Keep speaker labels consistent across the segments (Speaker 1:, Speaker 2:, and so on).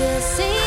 Speaker 1: could see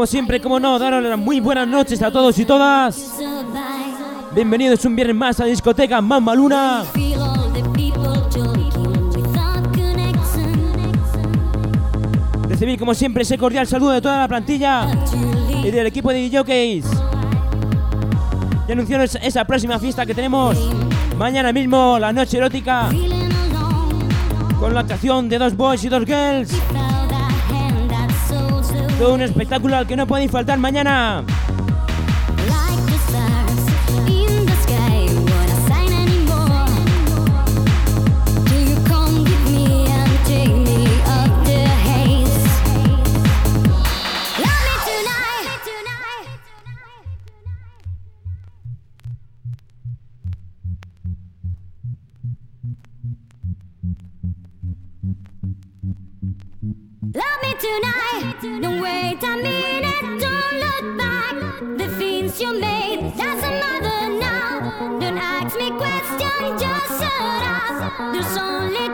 Speaker 2: como siempre, como no, daros las muy buenas noches a todos y todas. Bienvenidos un viernes más a discoteca Mamma Luna. Recibir como siempre ese cordial saludo de toda la plantilla y del equipo de DJs. Y anunciaros esa próxima fiesta que tenemos mañana mismo, la noche erótica, con la actuación de dos boys y dos girls. Todo un espectáculo al que no podéis faltar mañana.
Speaker 1: Don't wait a minute. Don't look back. The things you made doesn't matter now. Don't ask me questions. Just shut up. There's only